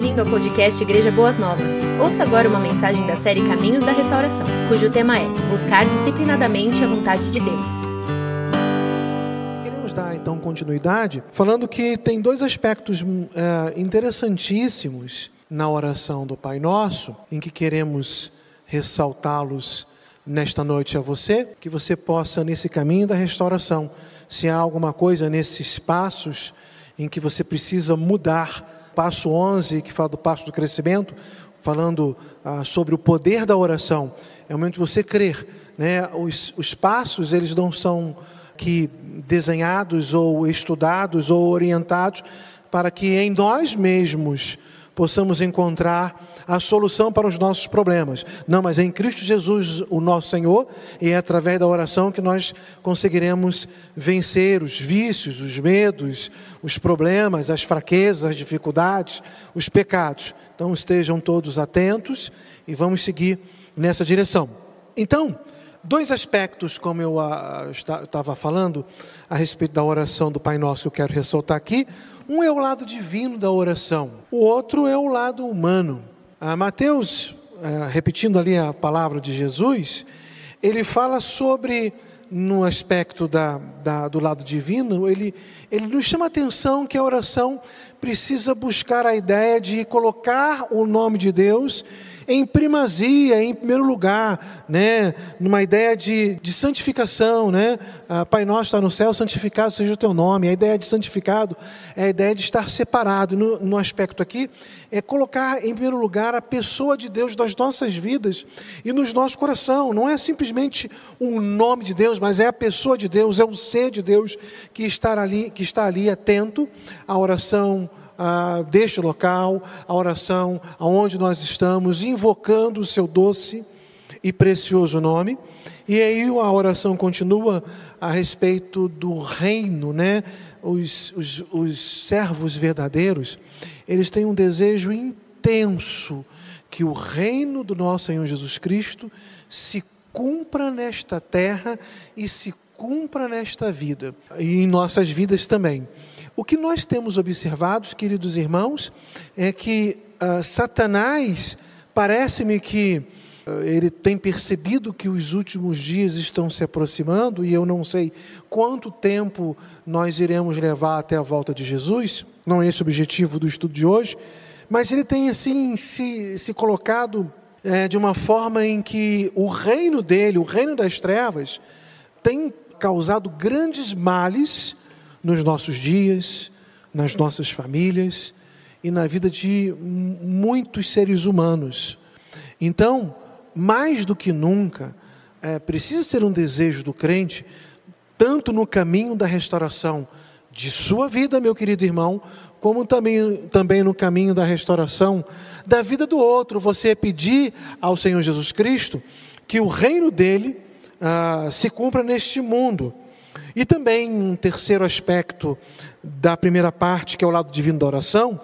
Bem-vindo ao podcast Igreja Boas Novas. Ouça agora uma mensagem da série Caminhos da Restauração, cujo tema é Buscar disciplinadamente a vontade de Deus. Queremos dar então continuidade, falando que tem dois aspectos é, interessantíssimos na oração do Pai Nosso, em que queremos ressaltá-los nesta noite a você, que você possa, nesse caminho da restauração, se há alguma coisa nesses passos em que você precisa mudar, passo 11, que fala do passo do crescimento, falando ah, sobre o poder da oração, é o momento de você crer. Né? Os, os passos, eles não são que desenhados ou estudados ou orientados para que em nós mesmos possamos encontrar a solução para os nossos problemas. Não, mas é em Cristo Jesus, o nosso Senhor, e é através da oração que nós conseguiremos vencer os vícios, os medos, os problemas, as fraquezas, as dificuldades, os pecados. Então estejam todos atentos e vamos seguir nessa direção. Então, dois aspectos, como eu uh, estava falando, a respeito da oração do Pai Nosso que eu quero ressaltar aqui. Um é o lado divino da oração, o outro é o lado humano. Ah, Mateus, ah, repetindo ali a palavra de Jesus, ele fala sobre, no aspecto da, da, do lado divino, ele, ele nos chama a atenção que a oração precisa buscar a ideia de colocar o nome de Deus em primazia, em primeiro lugar, né? numa ideia de, de santificação. Né? Ah, Pai nosso está no céu, santificado seja o teu nome. A ideia de santificado é a ideia de estar separado. No, no aspecto aqui, é colocar em primeiro lugar a pessoa de Deus das nossas vidas e nos nosso coração. Não é simplesmente o nome de Deus, mas é a pessoa de Deus, é o ser de Deus que está ali, que está ali atento à oração ah, deste local, a oração aonde nós estamos, invocando o seu doce e precioso nome. E aí a oração continua a respeito do reino, né? Os, os, os servos verdadeiros, eles têm um desejo intenso que o reino do nosso Senhor Jesus Cristo se cumpra nesta terra e se cumpra nesta vida e em nossas vidas também. O que nós temos observado, queridos irmãos, é que uh, Satanás parece-me que uh, ele tem percebido que os últimos dias estão se aproximando e eu não sei quanto tempo nós iremos levar até a volta de Jesus. Não é esse o objetivo do estudo de hoje, mas ele tem assim se, se colocado é, de uma forma em que o reino dele, o reino das trevas, tem causado grandes males nos nossos dias, nas nossas famílias e na vida de muitos seres humanos. Então, mais do que nunca, é, precisa ser um desejo do crente, tanto no caminho da restauração de sua vida, meu querido irmão, como também, também no caminho da restauração da vida do outro. Você pedir ao Senhor Jesus Cristo que o reino dele ah, se cumpra neste mundo. E também um terceiro aspecto da primeira parte, que é o lado divino da oração,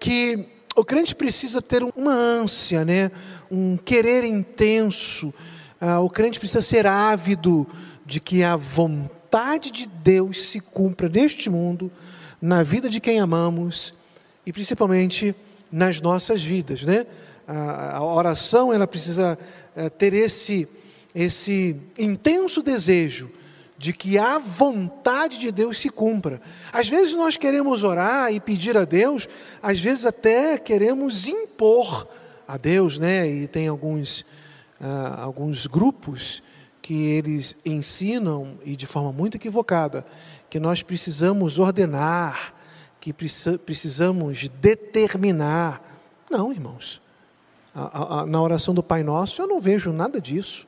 que o crente precisa ter uma ânsia, né? um querer intenso. Ah, o crente precisa ser ávido de que a vontade de Deus se cumpra neste mundo, na vida de quem amamos e principalmente nas nossas vidas. Né? A, a oração ela precisa eh, ter esse, esse intenso desejo de que a vontade de Deus se cumpra. Às vezes nós queremos orar e pedir a Deus, às vezes até queremos impor a Deus, né? E tem alguns, uh, alguns grupos que eles ensinam, e de forma muito equivocada, que nós precisamos ordenar, que precisamos determinar. Não, irmãos. A, a, na oração do Pai Nosso eu não vejo nada disso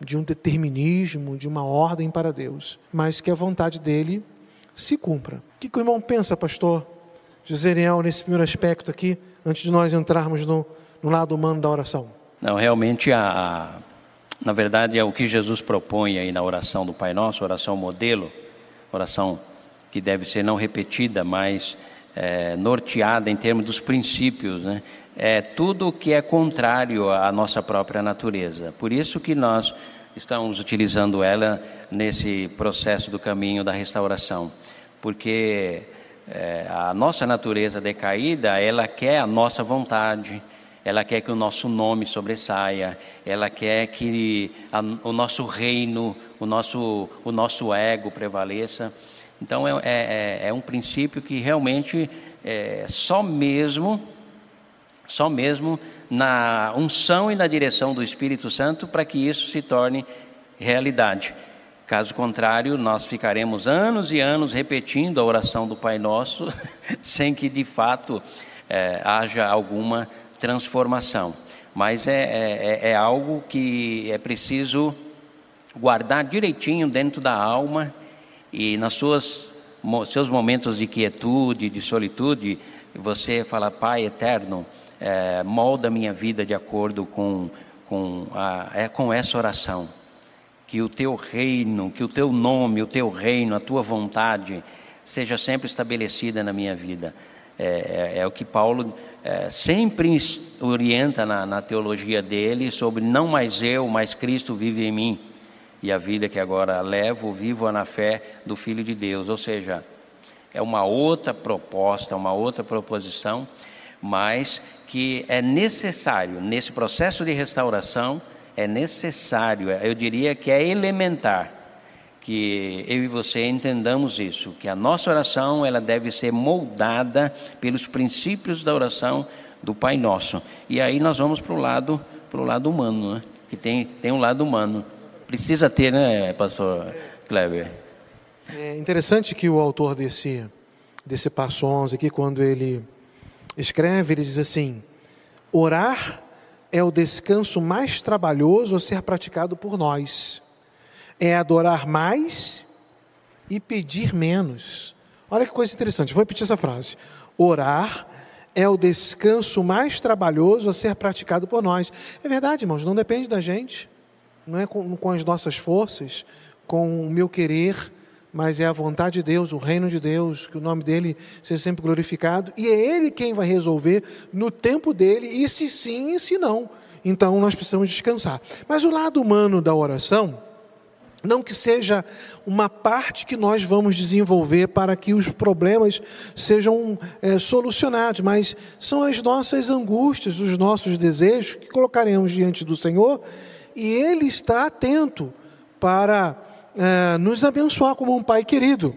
de um determinismo, de uma ordem para Deus, mas que a vontade dele se cumpra. O que, que o irmão pensa, pastor Joseriel, nesse primeiro aspecto aqui, antes de nós entrarmos no, no lado humano da oração? Não, realmente, a, na verdade, é o que Jesus propõe aí na oração do Pai Nosso, oração modelo, oração que deve ser não repetida, mas é, norteada em termos dos princípios, né? É tudo que é contrário à nossa própria natureza. Por isso que nós estamos utilizando ela nesse processo do caminho da restauração, porque é, a nossa natureza decaída, ela quer a nossa vontade, ela quer que o nosso nome sobressaia, ela quer que a, o nosso reino, o nosso, o nosso ego prevaleça. Então é, é, é um princípio que realmente é, só mesmo, só mesmo na unção e na direção do Espírito Santo para que isso se torne realidade. Caso contrário, nós ficaremos anos e anos repetindo a oração do Pai Nosso, sem que de fato é, haja alguma transformação. Mas é, é, é, é algo que é preciso guardar direitinho dentro da alma e nas suas seus momentos de quietude, de solitude, você fala, Pai eterno, é, molda minha vida de acordo com, com, a, é, com essa oração que o teu reino, que o teu nome, o teu reino, a tua vontade seja sempre estabelecida na minha vida. É, é, é o que Paulo é, sempre orienta na, na teologia dele sobre não mais eu, mas Cristo vive em mim. E a vida que agora levo, vivo na fé do Filho de Deus. Ou seja, é uma outra proposta, uma outra proposição, mas que é necessário nesse processo de restauração é necessário, eu diria que é elementar que eu e você entendamos isso, que a nossa oração ela deve ser moldada pelos princípios da oração do Pai Nosso. E aí nós vamos para o lado, para o lado humano, né? que tem, tem um lado humano. Precisa ter, né, pastor Kleber? É interessante que o autor desse, desse passo 11 aqui, quando ele escreve, ele diz assim, orar é o descanso mais trabalhoso a ser praticado por nós. É adorar mais e pedir menos. Olha que coisa interessante, vou repetir essa frase. Orar é o descanso mais trabalhoso a ser praticado por nós. É verdade, irmãos, não depende da gente, não é com, com as nossas forças, com o meu querer, mas é a vontade de Deus, o reino de Deus, que o nome dele seja sempre glorificado, e é ele quem vai resolver no tempo dele, e se sim e se não. Então nós precisamos descansar. Mas o lado humano da oração, não que seja uma parte que nós vamos desenvolver para que os problemas sejam é, solucionados, mas são as nossas angústias, os nossos desejos que colocaremos diante do Senhor, e Ele está atento para é, nos abençoar como um Pai querido.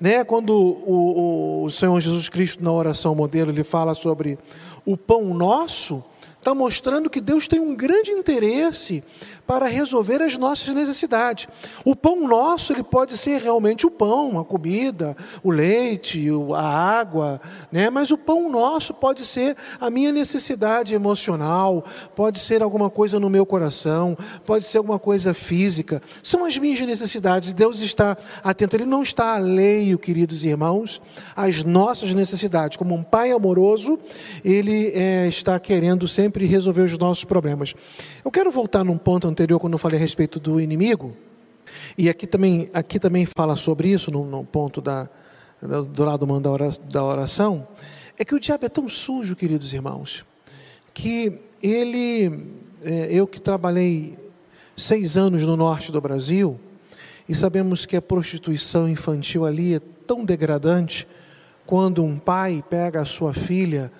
Né? Quando o, o Senhor Jesus Cristo, na oração modelo, ele fala sobre o pão nosso, está mostrando que Deus tem um grande interesse para resolver as nossas necessidades. O pão nosso, ele pode ser realmente o pão, a comida, o leite, a água, né? mas o pão nosso pode ser a minha necessidade emocional, pode ser alguma coisa no meu coração, pode ser alguma coisa física. São as minhas necessidades. Deus está atento, Ele não está alheio, queridos irmãos, às nossas necessidades. Como um pai amoroso, Ele é, está querendo sempre resolver os nossos problemas. Eu quero voltar num ponto anterior, quando eu falei a respeito do inimigo, e aqui também, aqui também fala sobre isso, no, no ponto da, do lado da oração, é que o diabo é tão sujo, queridos irmãos, que ele, é, eu que trabalhei seis anos no norte do Brasil, e sabemos que a prostituição infantil ali é tão degradante, quando um pai pega a sua filha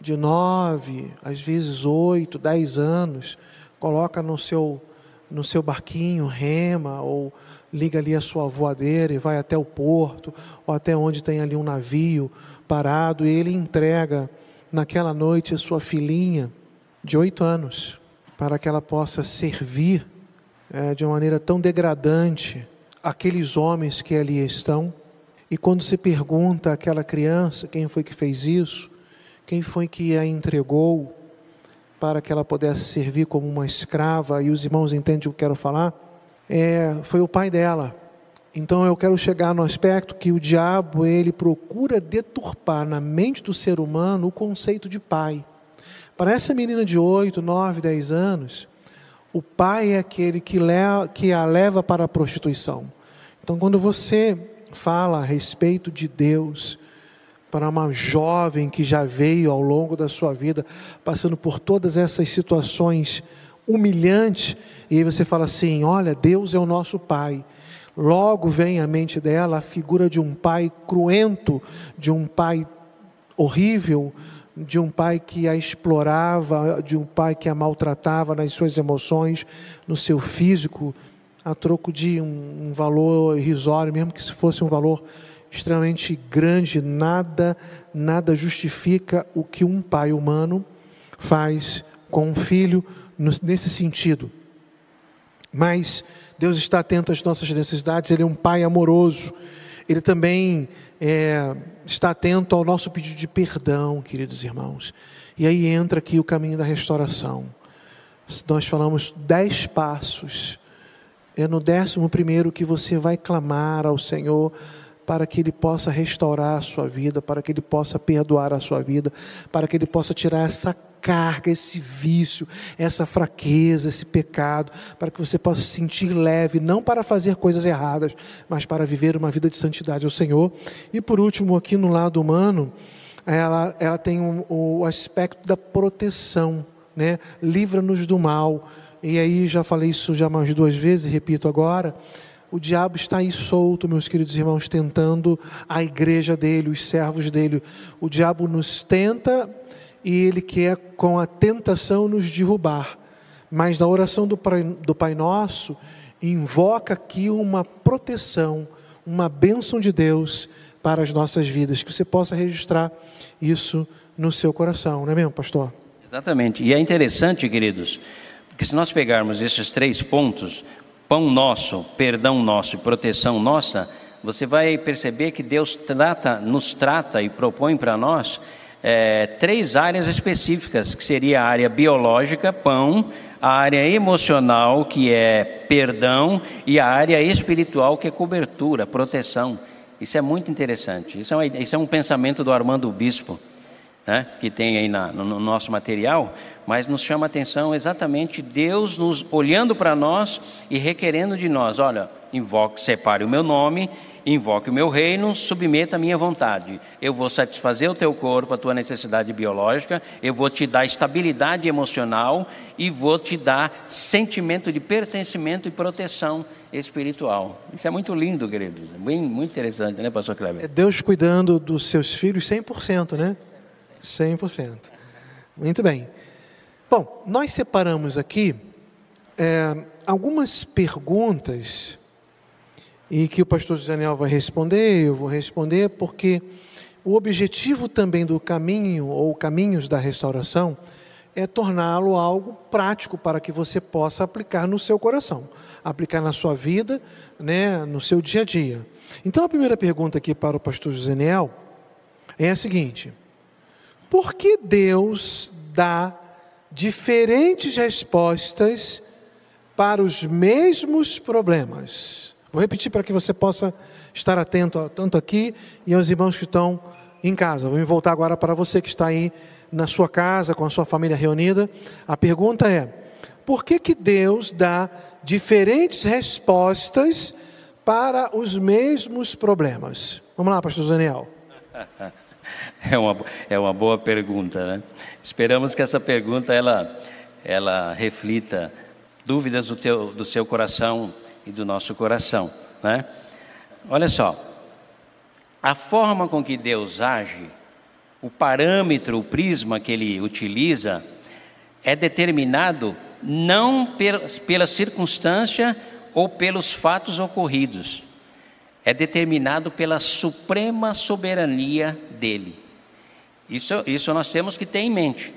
de nove, às vezes oito, dez anos, coloca no seu, no seu barquinho, rema, ou liga ali a sua voadeira e vai até o porto, ou até onde tem ali um navio parado, e ele entrega naquela noite a sua filhinha de oito anos, para que ela possa servir é, de uma maneira tão degradante aqueles homens que ali estão. E quando se pergunta àquela criança quem foi que fez isso, quem foi que a entregou, para que ela pudesse servir como uma escrava, e os irmãos entendem o que eu quero falar, é, foi o pai dela. Então eu quero chegar no aspecto que o diabo ele procura deturpar na mente do ser humano o conceito de pai. Para essa menina de 8, 9, 10 anos, o pai é aquele que, leva, que a leva para a prostituição. Então quando você fala a respeito de Deus, para uma jovem que já veio ao longo da sua vida passando por todas essas situações humilhantes, e aí você fala assim: olha, Deus é o nosso Pai. Logo vem à mente dela a figura de um pai cruento, de um pai horrível, de um pai que a explorava, de um pai que a maltratava nas suas emoções, no seu físico, a troco de um, um valor irrisório, mesmo que se fosse um valor extremamente grande, nada, nada justifica o que um pai humano faz com um filho nesse sentido. Mas Deus está atento às nossas necessidades, Ele é um Pai amoroso, Ele também é, está atento ao nosso pedido de perdão, queridos irmãos. E aí entra aqui o caminho da restauração. Nós falamos dez passos. É no décimo primeiro que você vai clamar ao Senhor para que Ele possa restaurar a sua vida, para que Ele possa perdoar a sua vida, para que Ele possa tirar essa carga, esse vício, essa fraqueza, esse pecado, para que você possa se sentir leve, não para fazer coisas erradas, mas para viver uma vida de santidade ao Senhor. E por último, aqui no lado humano, ela, ela tem um, o aspecto da proteção, né? livra-nos do mal. E aí, já falei isso já mais duas vezes, repito agora. O diabo está aí solto, meus queridos irmãos, tentando a igreja dele, os servos dele. O diabo nos tenta e ele quer, com a tentação, nos derrubar. Mas na oração do Pai, do Pai Nosso, invoca aqui uma proteção, uma bênção de Deus para as nossas vidas. Que você possa registrar isso no seu coração, não é mesmo, pastor? Exatamente. E é interessante, queridos, que se nós pegarmos esses três pontos, pão nosso, perdão nosso e proteção nossa, você vai perceber que Deus trata, nos trata e propõe para nós é, três áreas específicas, que seria a área biológica, pão, a área emocional, que é perdão, e a área espiritual, que é cobertura, proteção. Isso é muito interessante. Isso é, uma, isso é um pensamento do Armando Bispo, né, que tem aí na, no, no nosso material, mas nos chama a atenção exatamente Deus nos olhando para nós e requerendo de nós: olha, invoque, separe o meu nome Invoque o meu reino, submeta a minha vontade. Eu vou satisfazer o teu corpo, a tua necessidade biológica, eu vou te dar estabilidade emocional e vou te dar sentimento de pertencimento e proteção espiritual. Isso é muito lindo, queridos. Bem, muito interessante, né, pastor Kleber? É Deus cuidando dos seus filhos 100%, né? 100%. Muito bem. Bom, nós separamos aqui é, algumas perguntas e que o pastor Daniel vai responder, eu vou responder, porque o objetivo também do caminho ou caminhos da restauração é torná-lo algo prático para que você possa aplicar no seu coração, aplicar na sua vida, né, no seu dia a dia. Então a primeira pergunta aqui para o pastor José é a seguinte: por que Deus dá diferentes respostas para os mesmos problemas? Vou repetir para que você possa estar atento tanto aqui e aos irmãos que estão em casa. Vou me voltar agora para você que está aí na sua casa, com a sua família reunida. A pergunta é: por que, que Deus dá diferentes respostas para os mesmos problemas? Vamos lá, pastor Daniel. É uma, é uma boa pergunta, né? Esperamos que essa pergunta ela, ela reflita dúvidas do, teu, do seu coração e do nosso coração, né? Olha só, a forma com que Deus age, o parâmetro, o prisma que ele utiliza, é determinado não pela circunstância ou pelos fatos ocorridos, é determinado pela suprema soberania dele. Isso, isso nós temos que ter em mente.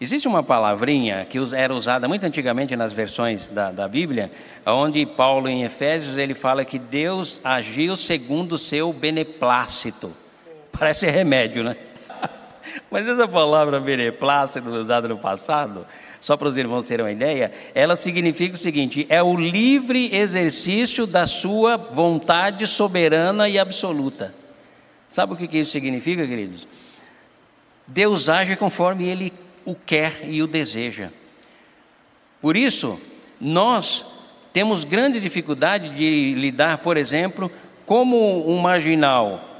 Existe uma palavrinha que era usada muito antigamente nas versões da, da Bíblia, onde Paulo em Efésios ele fala que Deus agiu segundo o seu beneplácito. Parece remédio, né? Mas essa palavra beneplácito usada no passado, só para os irmãos terem uma ideia, ela significa o seguinte: é o livre exercício da sua vontade soberana e absoluta. Sabe o que isso significa, queridos? Deus age conforme Ele o quer e o deseja. Por isso, nós temos grande dificuldade de lidar, por exemplo, como um marginal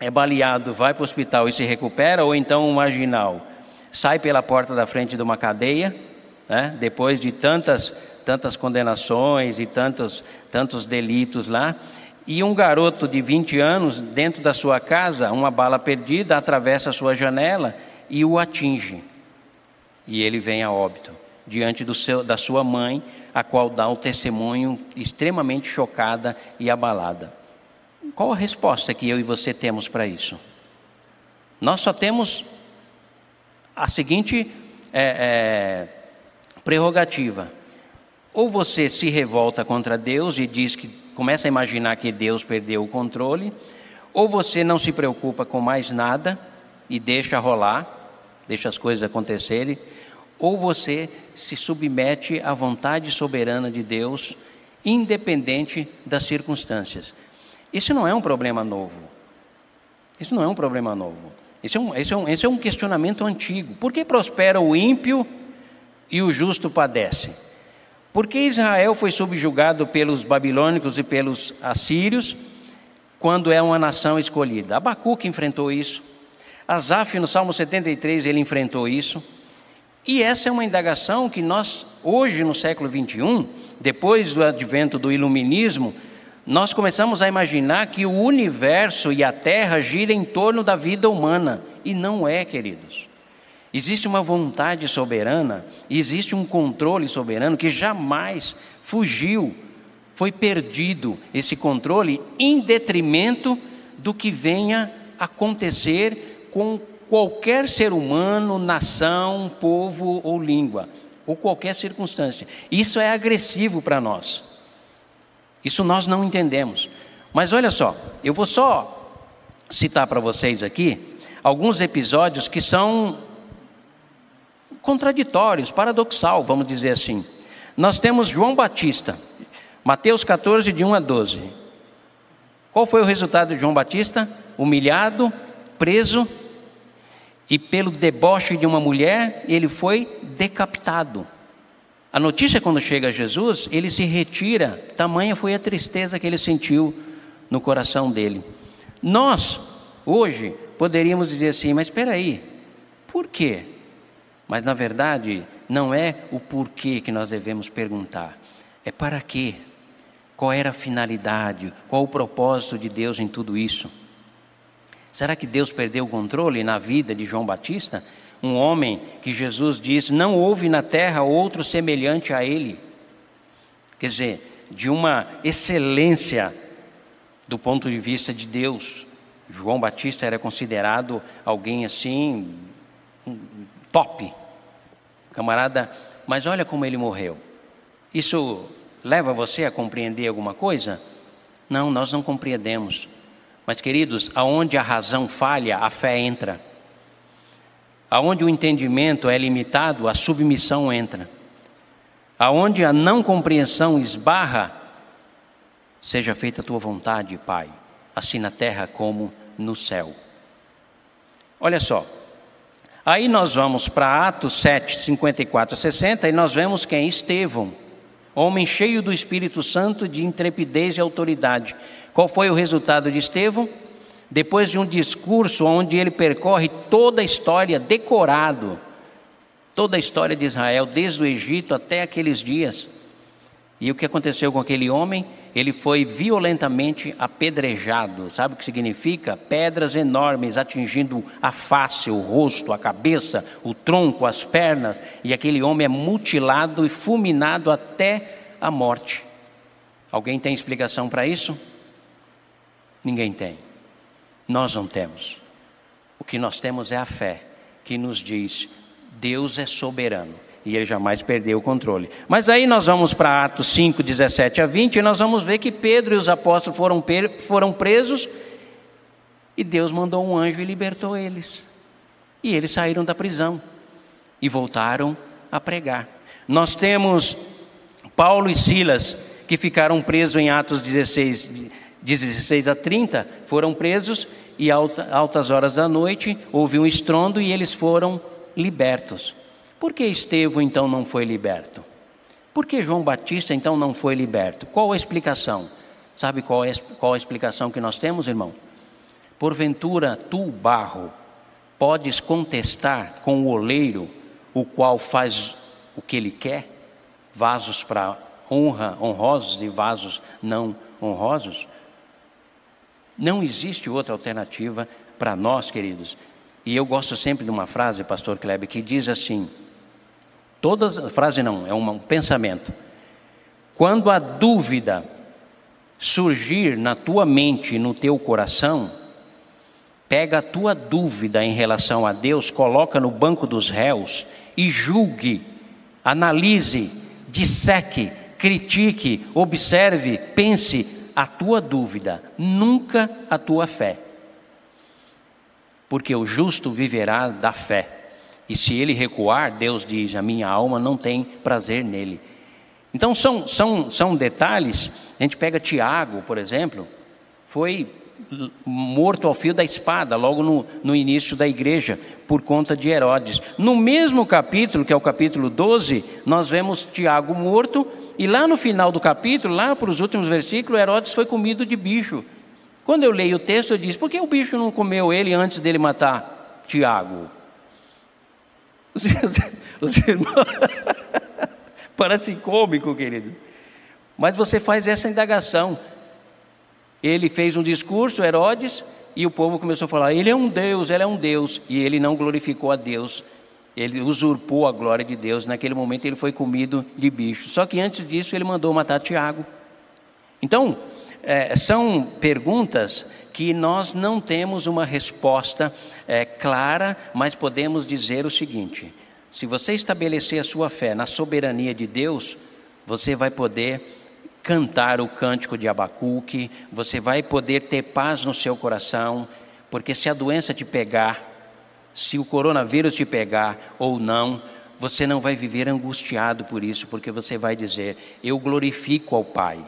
é baleado, vai para o hospital e se recupera, ou então um marginal sai pela porta da frente de uma cadeia, né, depois de tantas tantas condenações e tantos, tantos delitos lá. E um garoto de 20 anos, dentro da sua casa, uma bala perdida atravessa a sua janela e o atinge. E ele vem a óbito, diante seu, da sua mãe, a qual dá um testemunho extremamente chocada e abalada. Qual a resposta que eu e você temos para isso? Nós só temos a seguinte é, é, prerrogativa: ou você se revolta contra Deus e diz que começa a imaginar que Deus perdeu o controle, ou você não se preocupa com mais nada e deixa rolar, deixa as coisas acontecerem, ou você se submete à vontade soberana de Deus, independente das circunstâncias. Isso não é um problema novo. Isso não é um problema novo. Esse é um, esse é um, esse é um questionamento antigo. Por que prospera o ímpio e o justo padece? Por que Israel foi subjugado pelos babilônicos e pelos assírios quando é uma nação escolhida? Abacuque enfrentou isso. Asaf, no Salmo 73, ele enfrentou isso. E essa é uma indagação que nós, hoje no século 21, depois do advento do iluminismo, nós começamos a imaginar que o universo e a Terra giram em torno da vida humana. E não é, queridos. Existe uma vontade soberana, existe um controle soberano que jamais fugiu, foi perdido esse controle em detrimento do que venha acontecer com qualquer ser humano, nação, povo ou língua, ou qualquer circunstância. Isso é agressivo para nós. Isso nós não entendemos. Mas olha só, eu vou só citar para vocês aqui alguns episódios que são contraditórios, paradoxal, vamos dizer assim. Nós temos João Batista, Mateus 14, de 1 a 12. Qual foi o resultado de João Batista? Humilhado, preso e pelo deboche de uma mulher, ele foi decapitado. A notícia, quando chega a Jesus, ele se retira, tamanha foi a tristeza que ele sentiu no coração dele. Nós, hoje, poderíamos dizer assim, mas espera aí, por quê? Mas na verdade, não é o porquê que nós devemos perguntar, é para quê? Qual era a finalidade? Qual o propósito de Deus em tudo isso? Será que Deus perdeu o controle na vida de João Batista? Um homem que Jesus diz: Não houve na terra outro semelhante a ele. Quer dizer, de uma excelência do ponto de vista de Deus. João Batista era considerado alguém assim, top. Camarada, mas olha como ele morreu. Isso leva você a compreender alguma coisa? Não, nós não compreendemos. Mas, queridos, aonde a razão falha, a fé entra. Aonde o entendimento é limitado, a submissão entra. Aonde a não compreensão esbarra, seja feita a tua vontade, Pai, assim na terra como no céu. Olha só. Aí nós vamos para Atos 7, 54 a 60 e nós vemos quem? Estevão, homem cheio do Espírito Santo, de intrepidez e autoridade. Qual foi o resultado de Estevão? Depois de um discurso onde ele percorre toda a história, decorado, toda a história de Israel, desde o Egito até aqueles dias. E o que aconteceu com aquele homem? Ele foi violentamente apedrejado. Sabe o que significa? Pedras enormes atingindo a face, o rosto, a cabeça, o tronco, as pernas. E aquele homem é mutilado e fulminado até a morte. Alguém tem explicação para isso? Ninguém tem. Nós não temos. O que nós temos é a fé, que nos diz: Deus é soberano e ele jamais perdeu o controle. Mas aí nós vamos para Atos 5, 17 a 20, e nós vamos ver que Pedro e os apóstolos foram, foram presos e Deus mandou um anjo e libertou eles. E eles saíram da prisão e voltaram a pregar. Nós temos Paulo e Silas que ficaram presos em Atos 16, 16 a 30, foram presos e alta, altas horas da noite houve um estrondo e eles foram libertos. Por que Estevão então não foi liberto? Por que João Batista então não foi liberto? Qual a explicação? Sabe qual é, qual a explicação que nós temos, irmão? Porventura tu, barro, podes contestar com o oleiro, o qual faz o que ele quer? vasos para honra honrosos e vasos não honrosos. Não existe outra alternativa para nós, queridos. E eu gosto sempre de uma frase, pastor Kleber, que diz assim: todas, frase não, é um pensamento. Quando a dúvida surgir na tua mente, no teu coração, pega a tua dúvida em relação a Deus, coloca no banco dos réus e julgue, analise, disseque, critique, observe, pense a tua dúvida, nunca a tua fé. Porque o justo viverá da fé. E se ele recuar, Deus diz: A minha alma não tem prazer nele. Então são, são, são detalhes. A gente pega Tiago, por exemplo, foi morto ao fio da espada, logo no, no início da igreja, por conta de Herodes. No mesmo capítulo, que é o capítulo 12, nós vemos Tiago morto, e lá no final do capítulo, lá para os últimos versículos, Herodes foi comido de bicho. Quando eu leio o texto, eu disse: por que o bicho não comeu ele antes dele matar Tiago? Os, os irmãos. Parece cômico, querido. Mas você faz essa indagação. Ele fez um discurso, Herodes, e o povo começou a falar: Ele é um Deus, ele é um Deus. E ele não glorificou a Deus, ele usurpou a glória de Deus. Naquele momento ele foi comido de bicho. Só que antes disso ele mandou matar Tiago. Então, é, são perguntas que nós não temos uma resposta é, clara, mas podemos dizer o seguinte: se você estabelecer a sua fé na soberania de Deus, você vai poder cantar o cântico de Abacuque, você vai poder ter paz no seu coração, porque se a doença te pegar, se o coronavírus te pegar ou não, você não vai viver angustiado por isso, porque você vai dizer: Eu glorifico ao Pai,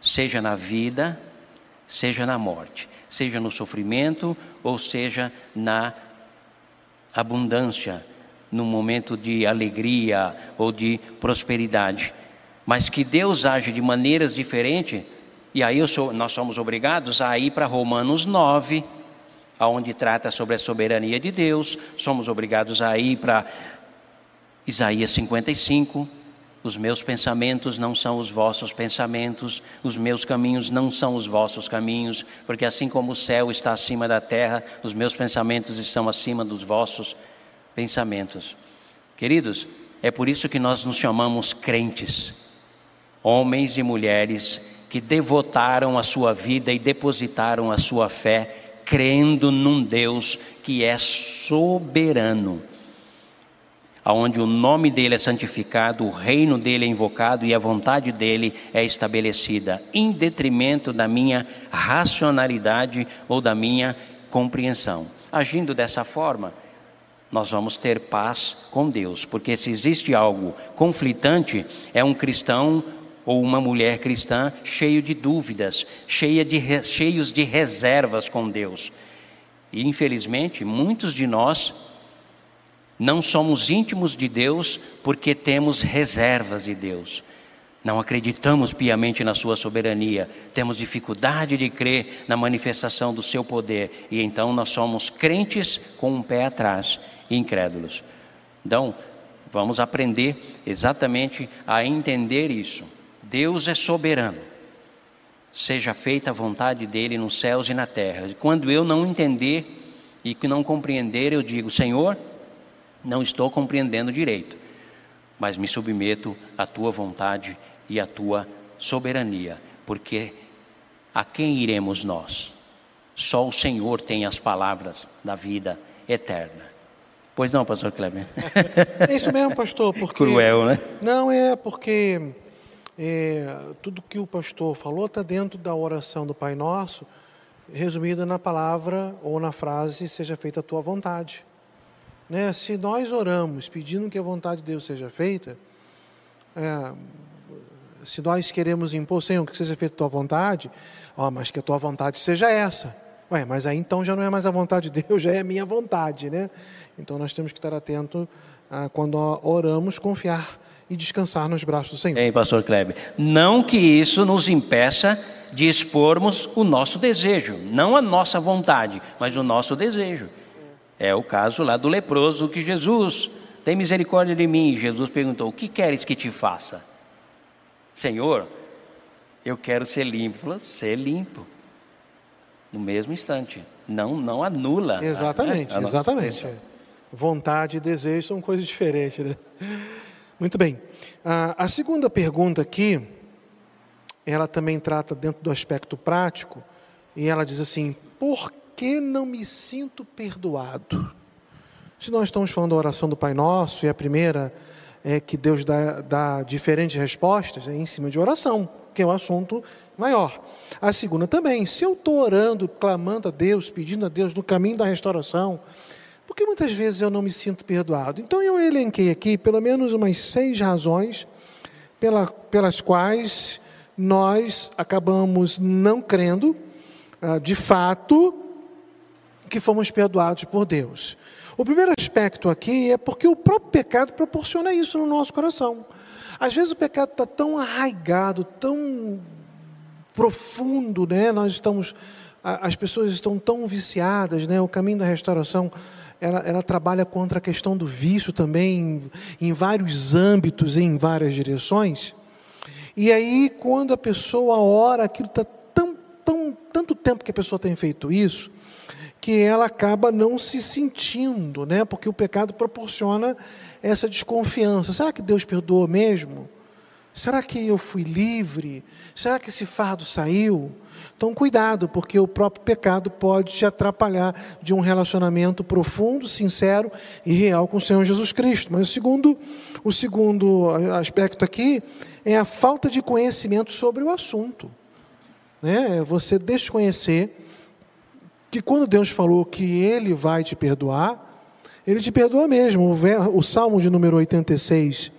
seja na vida, seja na morte, seja no sofrimento ou seja na abundância, no momento de alegria ou de prosperidade. Mas que Deus age de maneiras diferentes, e aí sou, nós somos obrigados a ir para Romanos 9, aonde trata sobre a soberania de Deus, somos obrigados a ir para Isaías 55, os meus pensamentos não são os vossos pensamentos, os meus caminhos não são os vossos caminhos, porque assim como o céu está acima da terra, os meus pensamentos estão acima dos vossos pensamentos. Queridos, é por isso que nós nos chamamos crentes homens e mulheres que devotaram a sua vida e depositaram a sua fé, crendo num Deus que é soberano, aonde o nome dele é santificado, o reino dele é invocado e a vontade dele é estabelecida, em detrimento da minha racionalidade ou da minha compreensão. Agindo dessa forma, nós vamos ter paz com Deus, porque se existe algo conflitante, é um cristão ou uma mulher cristã cheio de dúvidas, cheia de, cheios de reservas com Deus. E infelizmente, muitos de nós não somos íntimos de Deus porque temos reservas de Deus. Não acreditamos piamente na Sua soberania, temos dificuldade de crer na manifestação do Seu poder, e então nós somos crentes com um pé atrás, incrédulos. Então, vamos aprender exatamente a entender isso. Deus é soberano. Seja feita a vontade dele nos céus e na terra. Quando eu não entender e que não compreender, eu digo: Senhor, não estou compreendendo direito, mas me submeto à tua vontade e à tua soberania, porque a quem iremos nós? Só o Senhor tem as palavras da vida eterna. Pois não, pastor Kleber? É isso mesmo, pastor, porque... Cruel, né? Não, é porque é, tudo que o pastor falou está dentro da oração do Pai Nosso, resumida na palavra ou na frase: seja feita a tua vontade. Né? Se nós oramos pedindo que a vontade de Deus seja feita, é, se nós queremos impor, Senhor, que seja feita a tua vontade, ó, mas que a tua vontade seja essa. Ué, mas aí então já não é mais a vontade de Deus, já é a minha vontade, né? Então nós temos que estar atento a, quando oramos, confiar e descansar nos braços do Senhor. Ei, pastor Kleber, não que isso nos impeça de expormos o nosso desejo, não a nossa vontade, mas o nosso desejo. É o caso lá do leproso que Jesus tem misericórdia de mim. Jesus perguntou: O que queres que te faça? Senhor, eu quero ser limpo. Falou, ser limpo. No mesmo instante. Não, não anula. Exatamente, a, né? a exatamente. Vontade e desejo são coisas diferentes, né? Muito bem. A, a segunda pergunta aqui, ela também trata dentro do aspecto prático, e ela diz assim: por que não me sinto perdoado? Se nós estamos falando da oração do Pai Nosso, e a primeira é que Deus dá, dá diferentes respostas, é em cima de oração, que é um assunto maior. A segunda também, se eu estou orando, clamando a Deus, pedindo a Deus no caminho da restauração, por que muitas vezes eu não me sinto perdoado? Então eu elenquei aqui pelo menos umas seis razões pela, pelas quais nós acabamos não crendo, ah, de fato, que fomos perdoados por Deus. O primeiro aspecto aqui é porque o próprio pecado proporciona isso no nosso coração. Às vezes o pecado está tão arraigado, tão profundo, né? Nós estamos, as pessoas estão tão viciadas, né? O caminho da restauração, ela, ela trabalha contra a questão do vício também, em, em vários âmbitos, em várias direções. E aí, quando a pessoa ora, aquilo está tão, tão, tanto tempo que a pessoa tem feito isso, que ela acaba não se sentindo, né? Porque o pecado proporciona essa desconfiança. Será que Deus perdoou mesmo? Será que eu fui livre? Será que esse fardo saiu? Então, cuidado, porque o próprio pecado pode te atrapalhar de um relacionamento profundo, sincero e real com o Senhor Jesus Cristo. Mas o segundo, o segundo aspecto aqui é a falta de conhecimento sobre o assunto. Né? Você desconhecer que quando Deus falou que Ele vai te perdoar, Ele te perdoa mesmo. O Salmo de número 86,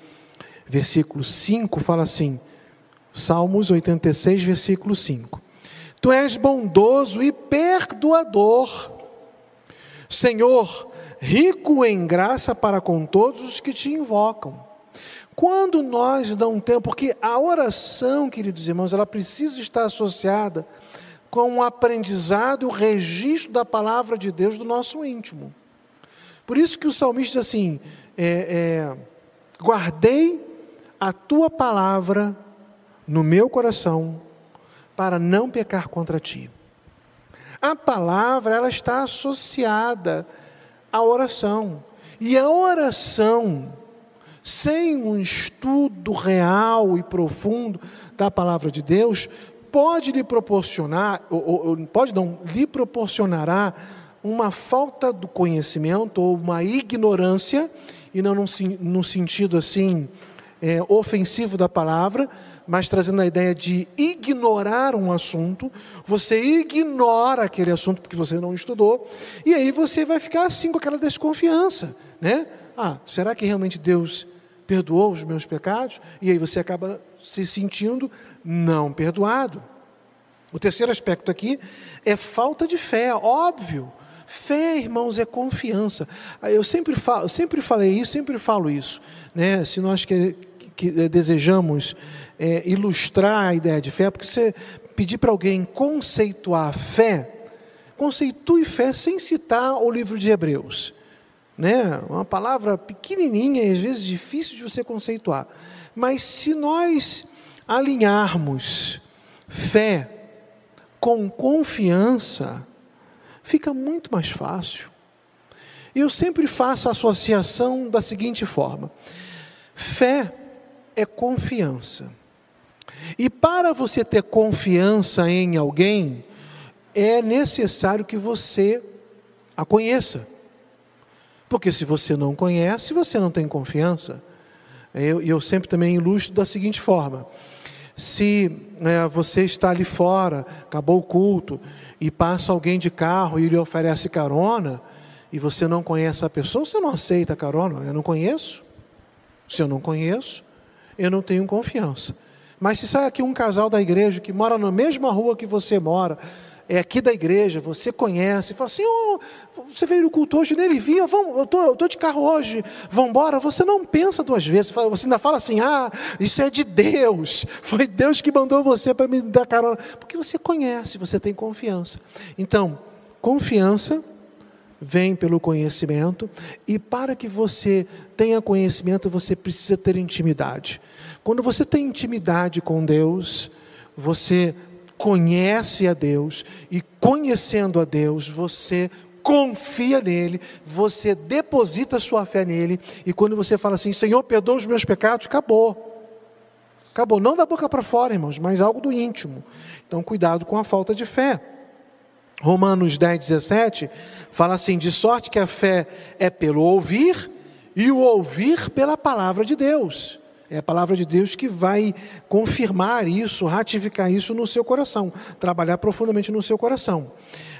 versículo 5, fala assim: Salmos 86, versículo 5. Tu és bondoso e perdoador, Senhor, rico em graça para com todos os que te invocam. Quando nós damos tempo, porque a oração, queridos irmãos, ela precisa estar associada com o aprendizado e o registro da palavra de Deus do nosso íntimo. Por isso que o salmista diz assim: é, é, guardei a tua palavra no meu coração para não pecar contra ti. A palavra ela está associada à oração e a oração sem um estudo real e profundo da palavra de Deus pode lhe proporcionar, ou, ou, pode não, lhe proporcionará uma falta do conhecimento ou uma ignorância, e não num, sentido assim é, ofensivo da palavra, mas trazendo a ideia de ignorar um assunto, você ignora aquele assunto porque você não estudou, e aí você vai ficar assim com aquela desconfiança, né? Ah, será que realmente Deus perdoou os meus pecados? E aí você acaba se sentindo não perdoado. O terceiro aspecto aqui é falta de fé, óbvio. Fé, irmãos, é confiança. Eu sempre, falo, sempre falei isso, sempre falo isso. Né? Se nós que, que eh, desejamos é, ilustrar a ideia de fé, porque você pedir para alguém conceituar fé, conceitue fé sem citar o livro de Hebreus. Né? Uma palavra pequenininha às vezes difícil de você conceituar. Mas se nós alinharmos fé com confiança, fica muito mais fácil. Eu sempre faço a associação da seguinte forma: fé é confiança. E para você ter confiança em alguém, é necessário que você a conheça. Porque se você não conhece, você não tem confiança. Eu, eu sempre também ilustro da seguinte forma: se é, você está ali fora, acabou o culto, e passa alguém de carro e lhe oferece carona, e você não conhece a pessoa, você não aceita a carona. Eu não conheço. Se eu não conheço, eu não tenho confiança. Mas se sai aqui um casal da igreja que mora na mesma rua que você mora, é aqui da igreja, você conhece, fala assim, oh, você veio no culto hoje, nele vinha, vamos, eu tô, eu tô de carro hoje, vamos embora. Você não pensa duas vezes, você ainda fala assim, ah, isso é de Deus, foi Deus que mandou você para me dar carona, porque você conhece, você tem confiança. Então, confiança vem pelo conhecimento, e para que você tenha conhecimento, você precisa ter intimidade. Quando você tem intimidade com Deus, você conhece a Deus, e conhecendo a Deus, você confia nele, você deposita sua fé nele, e quando você fala assim: Senhor, perdoa os meus pecados, acabou. Acabou, não da boca para fora, irmãos, mas algo do íntimo. Então, cuidado com a falta de fé. Romanos 10, 17 fala assim: de sorte que a fé é pelo ouvir, e o ouvir pela palavra de Deus. É a palavra de Deus que vai confirmar isso, ratificar isso no seu coração, trabalhar profundamente no seu coração.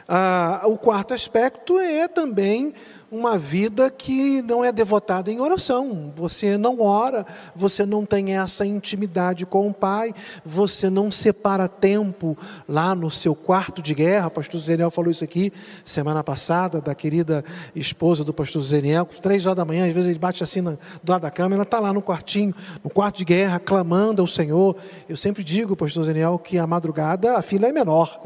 Ah, o quarto aspecto é também uma vida que não é devotada em oração. Você não ora, você não tem essa intimidade com o Pai, você não separa tempo lá no seu quarto de guerra. O pastor Zeniel falou isso aqui semana passada, da querida esposa do pastor Zeniel, três horas da manhã, às vezes ele bate assim do lado da cama, ela está lá no quartinho, no quarto de guerra, clamando ao Senhor. Eu sempre digo, pastor Zeniel, que a madrugada a fila é menor.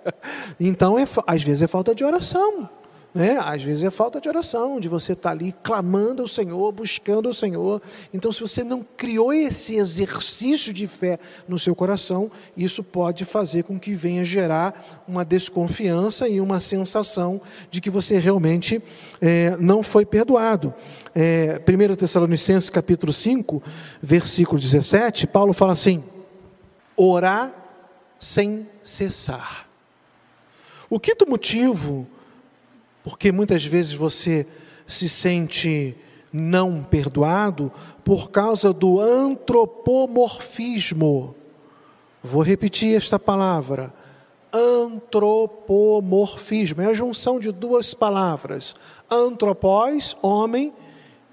então, é, às vezes é falta de oração. Né? Às vezes é falta de oração, de você estar tá ali clamando ao Senhor, buscando o Senhor. Então, se você não criou esse exercício de fé no seu coração, isso pode fazer com que venha gerar uma desconfiança e uma sensação de que você realmente é, não foi perdoado. É, 1 Tessalonicenses capítulo 5, versículo 17, Paulo fala assim: orar sem cessar. O quinto motivo porque muitas vezes você se sente não perdoado por causa do antropomorfismo. Vou repetir esta palavra. Antropomorfismo é a junção de duas palavras: antropós, homem,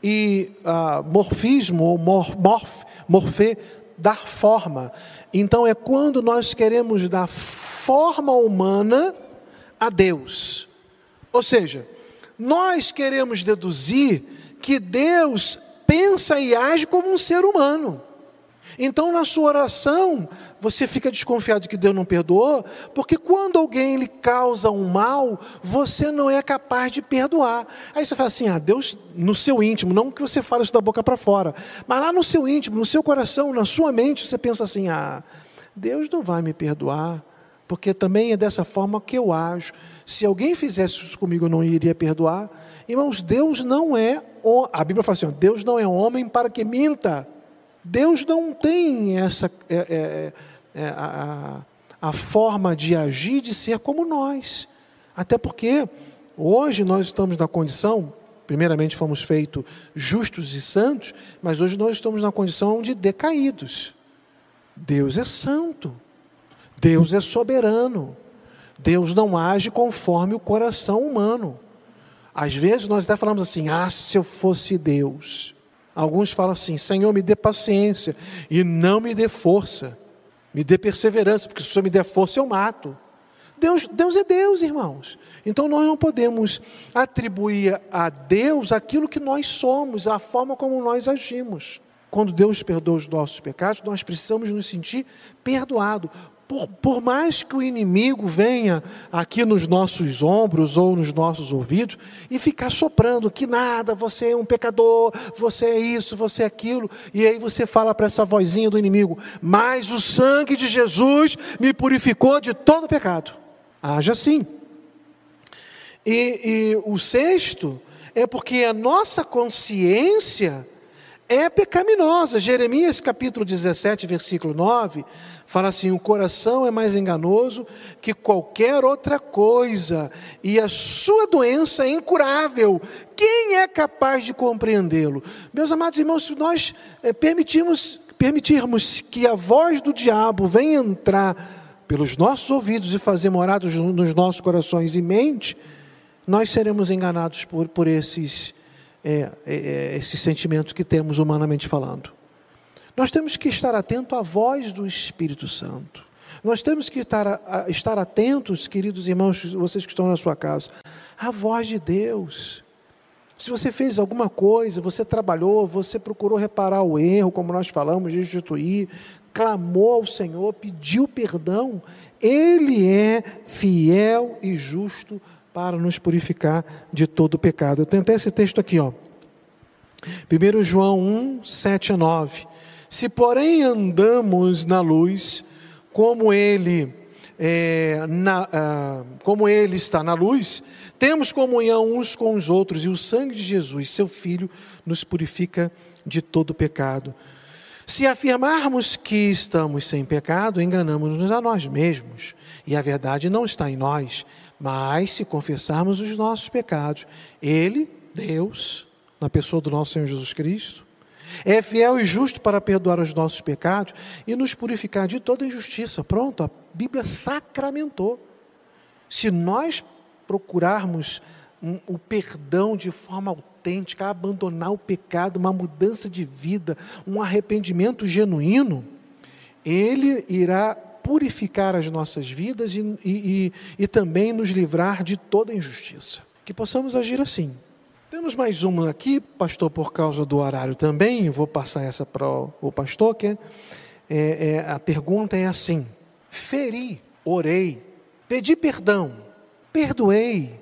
e uh, morfismo, ou mor, morf, morfê, dar forma. Então é quando nós queremos dar forma humana a Deus. Ou seja, nós queremos deduzir que Deus pensa e age como um ser humano. Então, na sua oração, você fica desconfiado de que Deus não perdoou, porque quando alguém lhe causa um mal, você não é capaz de perdoar. Aí você fala assim: ah, Deus, no seu íntimo, não que você fale isso da boca para fora, mas lá no seu íntimo, no seu coração, na sua mente, você pensa assim: ah, Deus não vai me perdoar porque também é dessa forma que eu ajo. Se alguém fizesse isso comigo, eu não iria perdoar. Irmãos, Deus não é. A Bíblia fala assim: Deus não é homem para que minta. Deus não tem essa é, é, é, a, a, a forma de agir, de ser como nós. Até porque hoje nós estamos na condição, primeiramente fomos feitos justos e santos, mas hoje nós estamos na condição de decaídos. Deus é santo. Deus é soberano. Deus não age conforme o coração humano. Às vezes nós até falamos assim: ah, se eu fosse Deus. Alguns falam assim: Senhor, me dê paciência e não me dê força, me dê perseverança, porque se o Senhor me der força, eu mato. Deus, Deus é Deus, irmãos. Então nós não podemos atribuir a Deus aquilo que nós somos, a forma como nós agimos. Quando Deus perdoa os nossos pecados, nós precisamos nos sentir perdoados. Por, por, mais que o inimigo venha aqui nos nossos ombros ou nos nossos ouvidos e ficar soprando que nada, você é um pecador, você é isso, você é aquilo, e aí você fala para essa vozinha do inimigo: Mas o sangue de Jesus me purificou de todo pecado. Haja assim. E, e o sexto é porque a nossa consciência é pecaminosa. Jeremias capítulo 17, versículo 9, fala assim: o coração é mais enganoso que qualquer outra coisa, e a sua doença é incurável. Quem é capaz de compreendê-lo? Meus amados irmãos, se nós é, permitirmos, permitirmos que a voz do diabo venha entrar pelos nossos ouvidos e fazer morados nos nossos corações e mente, nós seremos enganados por, por esses é, é, é, esses sentimentos que temos humanamente falando. Nós temos que estar atento à voz do Espírito Santo. Nós temos que estar, estar atentos, queridos irmãos, vocês que estão na sua casa, à voz de Deus. Se você fez alguma coisa, você trabalhou, você procurou reparar o erro, como nós falamos, restituir, clamou ao Senhor, pediu perdão, Ele é fiel e justo para nos purificar de todo pecado. Eu tenho até esse texto aqui, ó. 1 João 1, 7 a 9. Se, porém, andamos na luz, como ele, é, na, ah, como ele está na luz, temos comunhão uns com os outros, e o sangue de Jesus, seu Filho, nos purifica de todo pecado. Se afirmarmos que estamos sem pecado, enganamos-nos a nós mesmos, e a verdade não está em nós. Mas se confessarmos os nossos pecados, Ele, Deus, na pessoa do nosso Senhor Jesus Cristo, é fiel e justo para perdoar os nossos pecados e nos purificar de toda injustiça. Pronto, a Bíblia sacramentou. Se nós procurarmos o perdão de forma autêntica, abandonar o pecado, uma mudança de vida, um arrependimento genuíno, Ele irá purificar as nossas vidas e, e, e, e também nos livrar de toda injustiça. Que possamos agir assim. Temos mais uma aqui, pastor, por causa do horário também, vou passar essa para o pastor, que é, é, é, a pergunta é assim: feri, orei, pedi perdão, perdoei,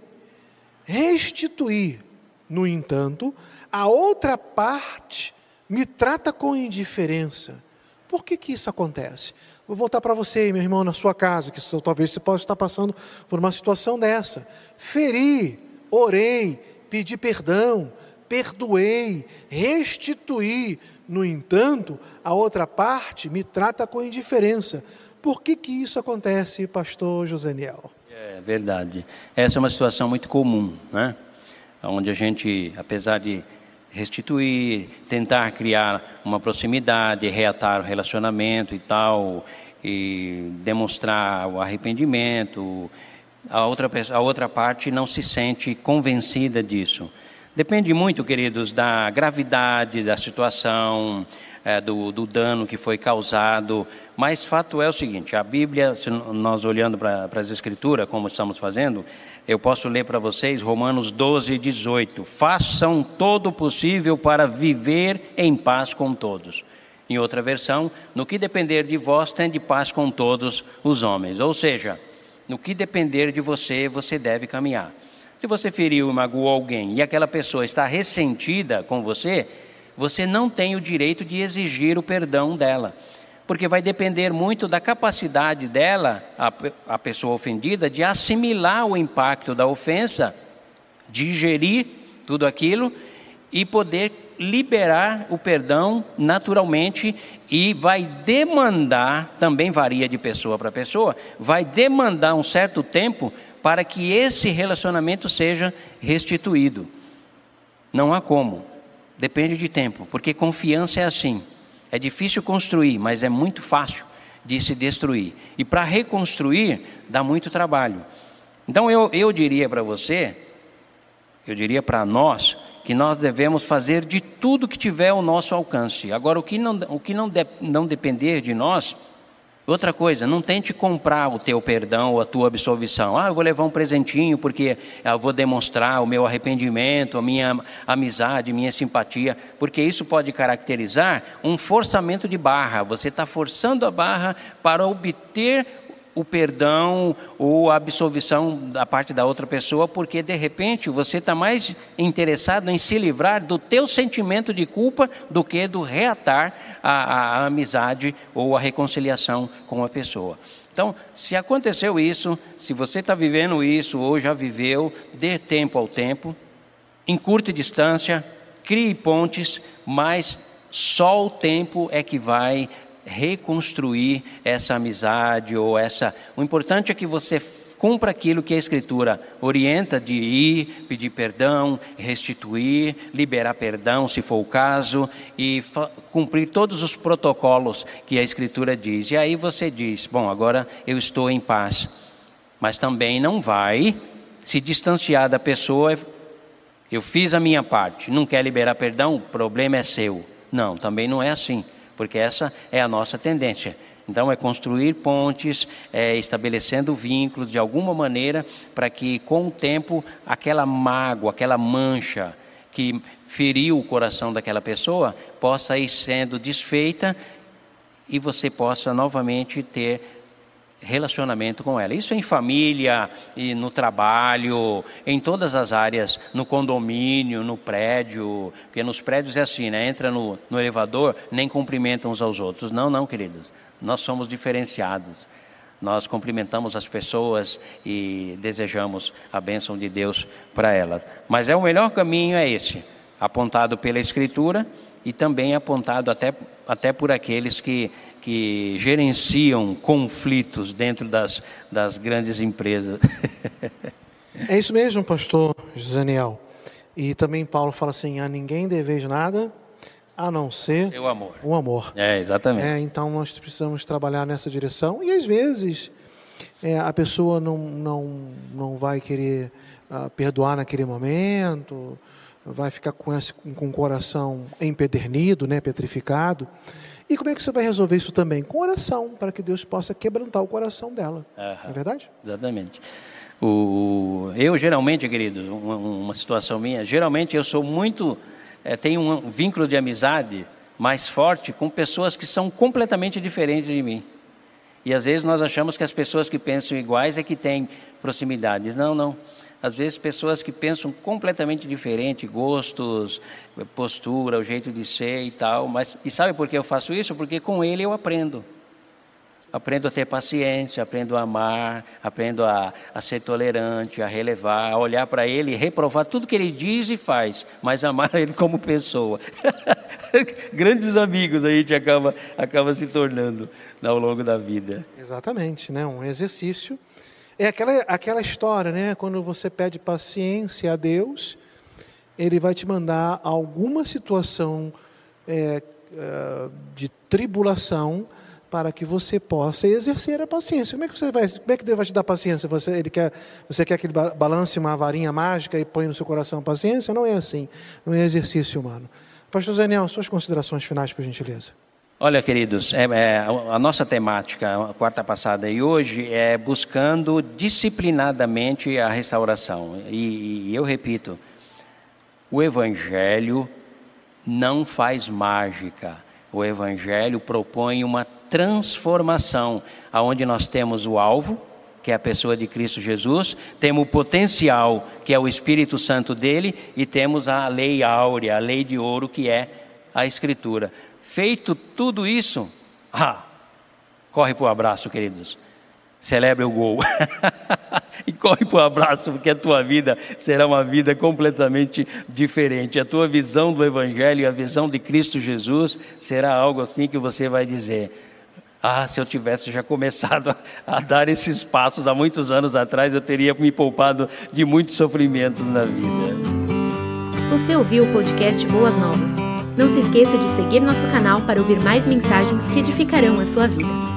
restituí, no entanto, a outra parte me trata com indiferença. Por que, que isso acontece? Vou voltar para você, meu irmão, na sua casa, que talvez você possa estar passando por uma situação dessa. Feri, orei, pedi perdão, perdoei, restituí. No entanto, a outra parte me trata com indiferença. Por que, que isso acontece, pastor Joseniel? É verdade. Essa é uma situação muito comum, né? Onde a gente, apesar de restituir, tentar criar uma proximidade, reatar o relacionamento e tal, e demonstrar o arrependimento. A outra, a outra parte não se sente convencida disso. Depende muito, queridos, da gravidade da situação, é, do, do, dano que foi causado. Mas fato é o seguinte: a Bíblia, se nós olhando para as Escrituras, como estamos fazendo, eu posso ler para vocês Romanos 12, 18. Façam todo o possível para viver em paz com todos. Em outra versão, no que depender de vós, tende paz com todos os homens. Ou seja, no que depender de você, você deve caminhar. Se você feriu e magoou alguém e aquela pessoa está ressentida com você, você não tem o direito de exigir o perdão dela porque vai depender muito da capacidade dela, a, a pessoa ofendida, de assimilar o impacto da ofensa, digerir tudo aquilo e poder liberar o perdão naturalmente e vai demandar, também varia de pessoa para pessoa, vai demandar um certo tempo para que esse relacionamento seja restituído. Não há como, depende de tempo, porque confiança é assim. É difícil construir, mas é muito fácil de se destruir. E para reconstruir, dá muito trabalho. Então eu, eu diria para você, eu diria para nós, que nós devemos fazer de tudo que tiver ao nosso alcance. Agora, o que não, o que não, de, não depender de nós, Outra coisa, não tente comprar o teu perdão ou a tua absolvição. Ah, eu vou levar um presentinho porque eu vou demonstrar o meu arrependimento, a minha amizade, minha simpatia, porque isso pode caracterizar um forçamento de barra. Você está forçando a barra para obter o perdão ou a absolvição da parte da outra pessoa, porque de repente você está mais interessado em se livrar do teu sentimento de culpa do que do reatar a, a, a amizade ou a reconciliação com a pessoa. Então, se aconteceu isso, se você está vivendo isso ou já viveu, dê tempo ao tempo, encurte distância, crie pontes, mas só o tempo é que vai reconstruir essa amizade ou essa. O importante é que você cumpra aquilo que a Escritura orienta de ir, pedir perdão, restituir, liberar perdão, se for o caso, e cumprir todos os protocolos que a Escritura diz. E aí você diz: Bom, agora eu estou em paz. Mas também não vai se distanciar da pessoa. Eu fiz a minha parte, não quer liberar perdão, o problema é seu. Não, também não é assim porque essa é a nossa tendência. Então, é construir pontes, é, estabelecendo vínculos de alguma maneira, para que com o tempo aquela mágoa, aquela mancha que feriu o coração daquela pessoa possa ir sendo desfeita e você possa novamente ter relacionamento com ela. Isso em família e no trabalho, em todas as áreas, no condomínio, no prédio, porque nos prédios é assim, né? Entra no, no elevador, nem cumprimentam uns aos outros. Não, não, queridos. Nós somos diferenciados. Nós cumprimentamos as pessoas e desejamos a bênção de Deus para elas. Mas é o melhor caminho é esse, apontado pela Escritura e também apontado até, até por aqueles que que gerenciam conflitos dentro das, das grandes empresas. é isso mesmo, pastor Daniel. E também Paulo fala assim: a ninguém deveis nada a não ser o amor. O amor. É, exatamente. É, então nós precisamos trabalhar nessa direção. E às vezes é, a pessoa não, não, não vai querer uh, perdoar naquele momento, vai ficar com, esse, com o coração empedernido, né, petrificado. E como é que você vai resolver isso também? Com oração, para que Deus possa quebrantar o coração dela. Uhum. Não é verdade? Exatamente. O, eu geralmente, querido, uma, uma, situação minha, geralmente eu sou muito, é, tenho um vínculo de amizade mais forte com pessoas que são completamente diferentes de mim. E às vezes nós achamos que as pessoas que pensam iguais é que têm proximidades. Não, não às vezes pessoas que pensam completamente diferente, gostos, postura, o jeito de ser e tal, mas e sabe por que eu faço isso? Porque com ele eu aprendo. Aprendo a ter paciência, aprendo a amar, aprendo a, a ser tolerante, a relevar, a olhar para ele, reprovar tudo que ele diz e faz, mas amar ele como pessoa. Grandes amigos a gente acaba, acaba se tornando ao longo da vida. Exatamente, né? um exercício é aquela, aquela história, né? Quando você pede paciência a Deus, Ele vai te mandar alguma situação é, é, de tribulação para que você possa exercer a paciência. Como é que você vai? Como é que Deus vai te dar paciência? Você, ele quer, você quer que ele balance uma varinha mágica e põe no seu coração paciência? Não é assim. Não é exercício humano. Pastor Daniel, suas considerações finais, por gentileza. Olha, queridos, é, é, a nossa temática, a quarta passada e hoje, é buscando disciplinadamente a restauração. E, e eu repito, o Evangelho não faz mágica. O Evangelho propõe uma transformação, aonde nós temos o alvo, que é a pessoa de Cristo Jesus, temos o potencial, que é o Espírito Santo dele, e temos a lei áurea, a lei de ouro, que é a Escritura. Feito tudo isso, ah, corre para o abraço, queridos. Celebre o gol. e corre para o abraço, porque a tua vida será uma vida completamente diferente. A tua visão do Evangelho a visão de Cristo Jesus será algo assim que você vai dizer. Ah, se eu tivesse já começado a, a, dar esses passos há muitos anos atrás, eu teria me poupado de muitos sofrimentos na vida. Você ouviu o podcast Boas Novas? Não se esqueça de seguir nosso canal para ouvir mais mensagens que edificarão a sua vida.